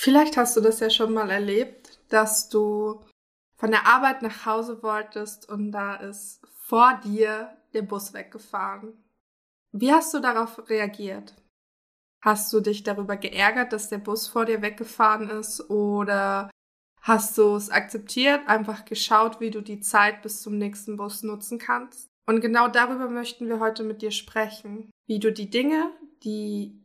Vielleicht hast du das ja schon mal erlebt, dass du von der Arbeit nach Hause wolltest und da ist vor dir der Bus weggefahren. Wie hast du darauf reagiert? Hast du dich darüber geärgert, dass der Bus vor dir weggefahren ist oder hast du es akzeptiert, einfach geschaut, wie du die Zeit bis zum nächsten Bus nutzen kannst? Und genau darüber möchten wir heute mit dir sprechen, wie du die Dinge, die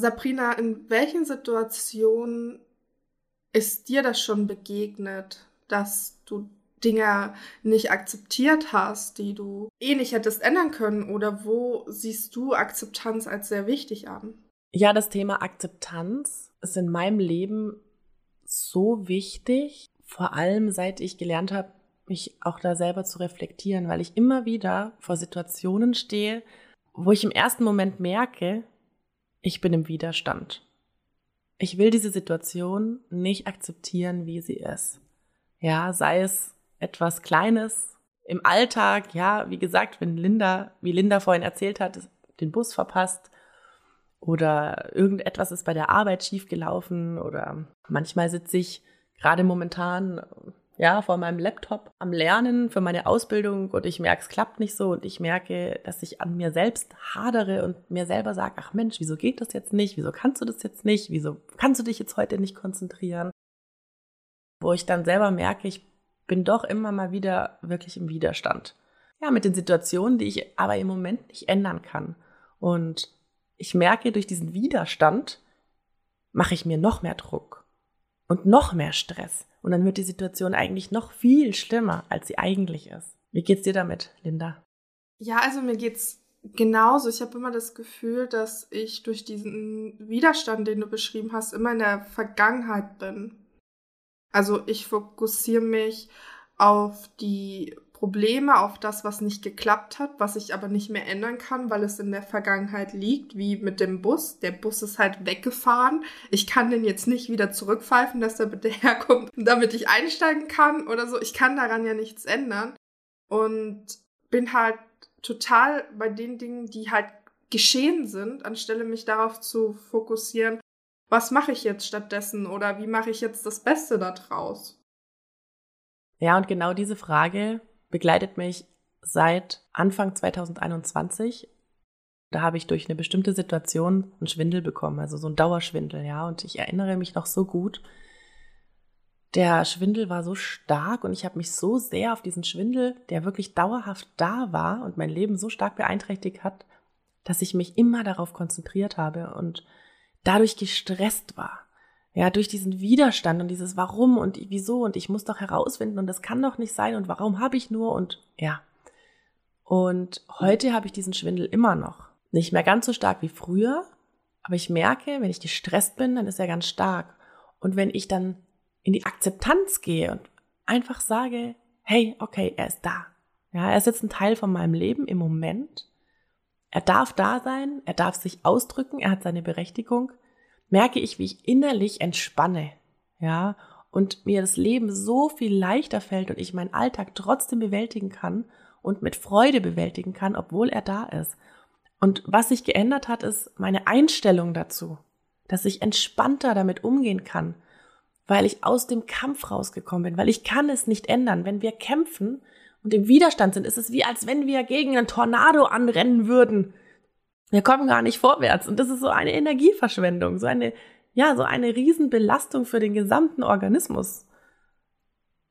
Sabrina, in welchen Situationen ist dir das schon begegnet, dass du Dinge nicht akzeptiert hast, die du eh nicht hättest ändern können? Oder wo siehst du Akzeptanz als sehr wichtig an? Ja, das Thema Akzeptanz ist in meinem Leben so wichtig, vor allem seit ich gelernt habe, mich auch da selber zu reflektieren, weil ich immer wieder vor Situationen stehe, wo ich im ersten Moment merke, ich bin im Widerstand. Ich will diese Situation nicht akzeptieren, wie sie ist. Ja, sei es etwas Kleines im Alltag, ja, wie gesagt, wenn Linda, wie Linda vorhin erzählt hat, den Bus verpasst oder irgendetwas ist bei der Arbeit schiefgelaufen oder manchmal sitze ich gerade momentan ja, vor meinem Laptop am Lernen für meine Ausbildung und ich merke, es klappt nicht so und ich merke, dass ich an mir selbst hadere und mir selber sage, ach Mensch, wieso geht das jetzt nicht? Wieso kannst du das jetzt nicht? Wieso kannst du dich jetzt heute nicht konzentrieren? Wo ich dann selber merke, ich bin doch immer mal wieder wirklich im Widerstand. Ja, mit den Situationen, die ich aber im Moment nicht ändern kann. Und ich merke, durch diesen Widerstand mache ich mir noch mehr Druck und noch mehr Stress. Und dann wird die Situation eigentlich noch viel schlimmer, als sie eigentlich ist. Wie geht's dir damit, Linda? Ja, also mir geht's genauso. Ich habe immer das Gefühl, dass ich durch diesen Widerstand, den du beschrieben hast, immer in der Vergangenheit bin. Also ich fokussiere mich auf die Probleme, auf das, was nicht geklappt hat, was ich aber nicht mehr ändern kann, weil es in der Vergangenheit liegt, wie mit dem Bus. Der Bus ist halt weggefahren. Ich kann den jetzt nicht wieder zurückpfeifen, dass er bitte herkommt, damit ich einsteigen kann oder so. Ich kann daran ja nichts ändern. Und bin halt total bei den Dingen, die halt geschehen sind, anstelle mich darauf zu fokussieren, was mache ich jetzt stattdessen oder wie mache ich jetzt das Beste daraus? Ja, und genau diese Frage begleitet mich seit Anfang 2021. Da habe ich durch eine bestimmte Situation einen Schwindel bekommen, also so ein Dauerschwindel, ja. Und ich erinnere mich noch so gut. Der Schwindel war so stark und ich habe mich so sehr auf diesen Schwindel, der wirklich dauerhaft da war und mein Leben so stark beeinträchtigt hat, dass ich mich immer darauf konzentriert habe und dadurch gestresst war ja, durch diesen Widerstand und dieses Warum und wieso und ich muss doch herausfinden und das kann doch nicht sein und warum habe ich nur und ja. Und heute habe ich diesen Schwindel immer noch. Nicht mehr ganz so stark wie früher, aber ich merke, wenn ich gestresst bin, dann ist er ganz stark. Und wenn ich dann in die Akzeptanz gehe und einfach sage, hey, okay, er ist da. Ja, er ist jetzt ein Teil von meinem Leben im Moment. Er darf da sein, er darf sich ausdrücken, er hat seine Berechtigung merke ich, wie ich innerlich entspanne, ja, und mir das Leben so viel leichter fällt und ich meinen Alltag trotzdem bewältigen kann und mit Freude bewältigen kann, obwohl er da ist. Und was sich geändert hat, ist meine Einstellung dazu, dass ich entspannter damit umgehen kann, weil ich aus dem Kampf rausgekommen bin, weil ich kann es nicht ändern. Wenn wir kämpfen und im Widerstand sind, ist es wie als wenn wir gegen einen Tornado anrennen würden wir kommen gar nicht vorwärts. Und das ist so eine Energieverschwendung, so eine, ja, so eine Riesenbelastung für den gesamten Organismus.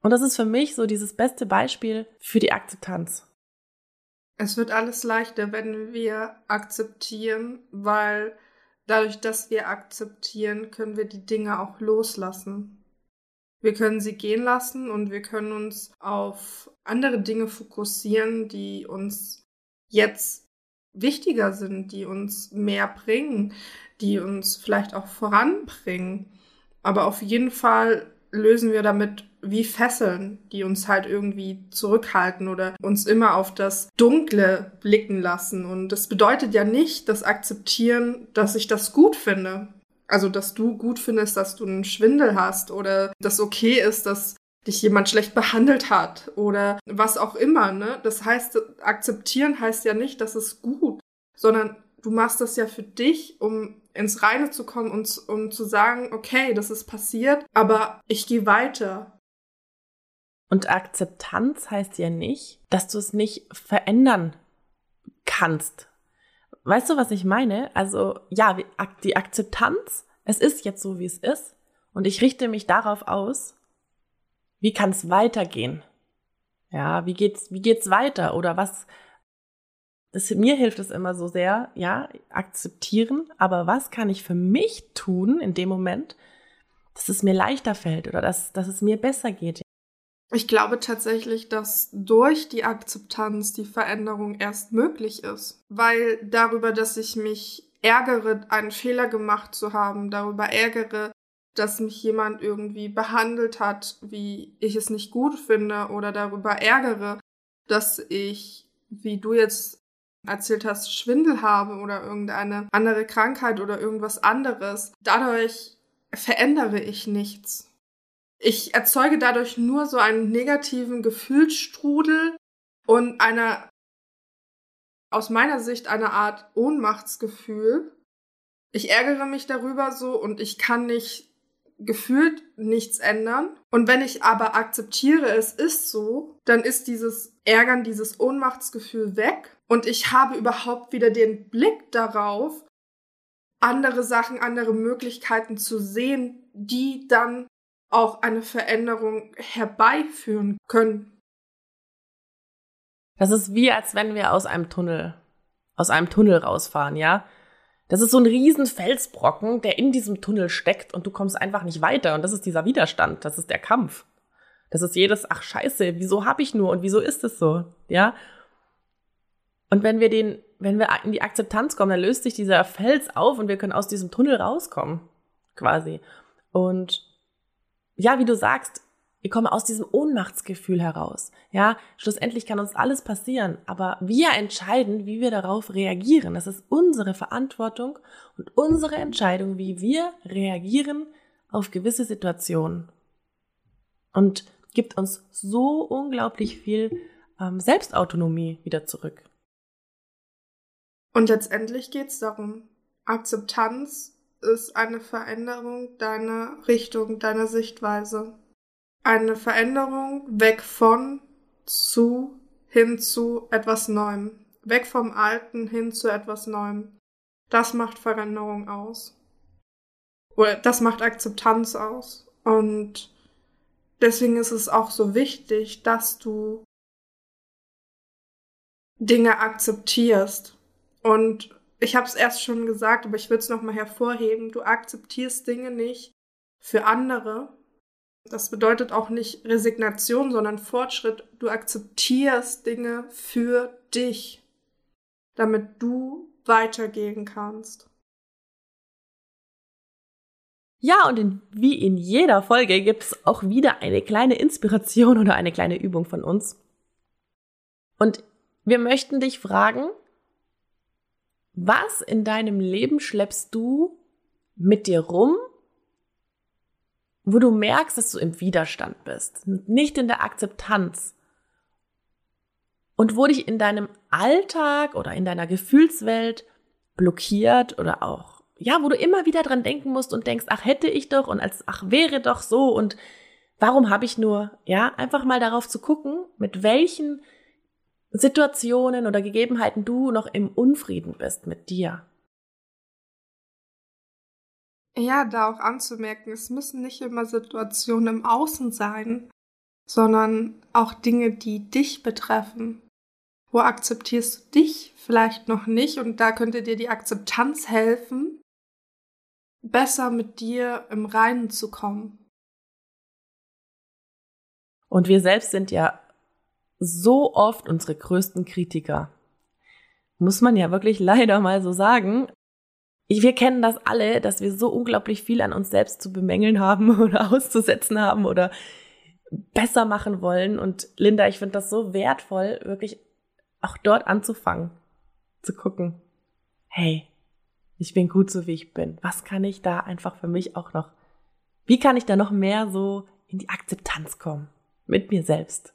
Und das ist für mich so dieses beste Beispiel für die Akzeptanz. Es wird alles leichter, wenn wir akzeptieren, weil dadurch, dass wir akzeptieren, können wir die Dinge auch loslassen. Wir können sie gehen lassen und wir können uns auf andere Dinge fokussieren, die uns jetzt wichtiger sind, die uns mehr bringen, die uns vielleicht auch voranbringen. Aber auf jeden Fall lösen wir damit wie Fesseln, die uns halt irgendwie zurückhalten oder uns immer auf das Dunkle blicken lassen. Und das bedeutet ja nicht das Akzeptieren, dass ich das gut finde. Also, dass du gut findest, dass du einen Schwindel hast oder dass okay ist, dass dich jemand schlecht behandelt hat oder was auch immer, ne? Das heißt, akzeptieren heißt ja nicht, dass es gut, sondern du machst das ja für dich, um ins Reine zu kommen und um zu sagen, okay, das ist passiert, aber ich gehe weiter. Und Akzeptanz heißt ja nicht, dass du es nicht verändern kannst. Weißt du, was ich meine? Also ja, die Akzeptanz, es ist jetzt so, wie es ist, und ich richte mich darauf aus, wie kann es weitergehen? Ja, wie geht's, wie geht's weiter? Oder was, das, mir hilft es immer so sehr, ja, akzeptieren, aber was kann ich für mich tun in dem Moment, dass es mir leichter fällt oder dass, dass es mir besser geht? Ich glaube tatsächlich, dass durch die Akzeptanz die Veränderung erst möglich ist, weil darüber, dass ich mich ärgere, einen Fehler gemacht zu haben, darüber ärgere, dass mich jemand irgendwie behandelt hat, wie ich es nicht gut finde oder darüber ärgere, dass ich, wie du jetzt erzählt hast, Schwindel habe oder irgendeine andere Krankheit oder irgendwas anderes. Dadurch verändere ich nichts. Ich erzeuge dadurch nur so einen negativen Gefühlsstrudel und eine, aus meiner Sicht eine Art Ohnmachtsgefühl. Ich ärgere mich darüber so und ich kann nicht gefühlt nichts ändern. Und wenn ich aber akzeptiere, es ist so, dann ist dieses Ärgern, dieses Ohnmachtsgefühl weg und ich habe überhaupt wieder den Blick darauf, andere Sachen, andere Möglichkeiten zu sehen, die dann auch eine Veränderung herbeiführen können. Das ist wie, als wenn wir aus einem Tunnel, aus einem Tunnel rausfahren, ja? Das ist so ein riesen Felsbrocken, der in diesem Tunnel steckt und du kommst einfach nicht weiter. Und das ist dieser Widerstand, das ist der Kampf. Das ist jedes, ach scheiße, wieso hab ich nur und wieso ist es so? Ja. Und wenn wir den, wenn wir in die Akzeptanz kommen, dann löst sich dieser Fels auf und wir können aus diesem Tunnel rauskommen. Quasi. Und ja, wie du sagst, wir kommen aus diesem Ohnmachtsgefühl heraus. Ja, schlussendlich kann uns alles passieren, aber wir entscheiden, wie wir darauf reagieren. Das ist unsere Verantwortung und unsere Entscheidung, wie wir reagieren auf gewisse Situationen. Und gibt uns so unglaublich viel ähm, Selbstautonomie wieder zurück. Und letztendlich geht es darum, Akzeptanz ist eine Veränderung deiner Richtung, deiner Sichtweise eine Veränderung weg von zu hin zu etwas Neuem. Weg vom Alten hin zu etwas Neuem. Das macht Veränderung aus. Oder das macht Akzeptanz aus. Und deswegen ist es auch so wichtig, dass du Dinge akzeptierst. Und ich habe es erst schon gesagt, aber ich will es nochmal hervorheben. Du akzeptierst Dinge nicht für andere, das bedeutet auch nicht Resignation, sondern Fortschritt. Du akzeptierst Dinge für dich, damit du weitergehen kannst. Ja, und in, wie in jeder Folge gibt es auch wieder eine kleine Inspiration oder eine kleine Übung von uns. Und wir möchten dich fragen, was in deinem Leben schleppst du mit dir rum, wo du merkst, dass du im Widerstand bist, nicht in der Akzeptanz. Und wo dich in deinem Alltag oder in deiner Gefühlswelt blockiert oder auch, ja, wo du immer wieder dran denken musst und denkst, ach hätte ich doch und als, ach wäre doch so und warum habe ich nur, ja, einfach mal darauf zu gucken, mit welchen Situationen oder Gegebenheiten du noch im Unfrieden bist mit dir. Ja, da auch anzumerken, es müssen nicht immer Situationen im Außen sein, sondern auch Dinge, die dich betreffen. Wo akzeptierst du dich vielleicht noch nicht und da könnte dir die Akzeptanz helfen, besser mit dir im Reinen zu kommen. Und wir selbst sind ja so oft unsere größten Kritiker. muss man ja wirklich leider mal so sagen. Wir kennen das alle, dass wir so unglaublich viel an uns selbst zu bemängeln haben oder auszusetzen haben oder besser machen wollen. Und Linda, ich finde das so wertvoll, wirklich auch dort anzufangen, zu gucken, hey, ich bin gut so wie ich bin. Was kann ich da einfach für mich auch noch, wie kann ich da noch mehr so in die Akzeptanz kommen mit mir selbst?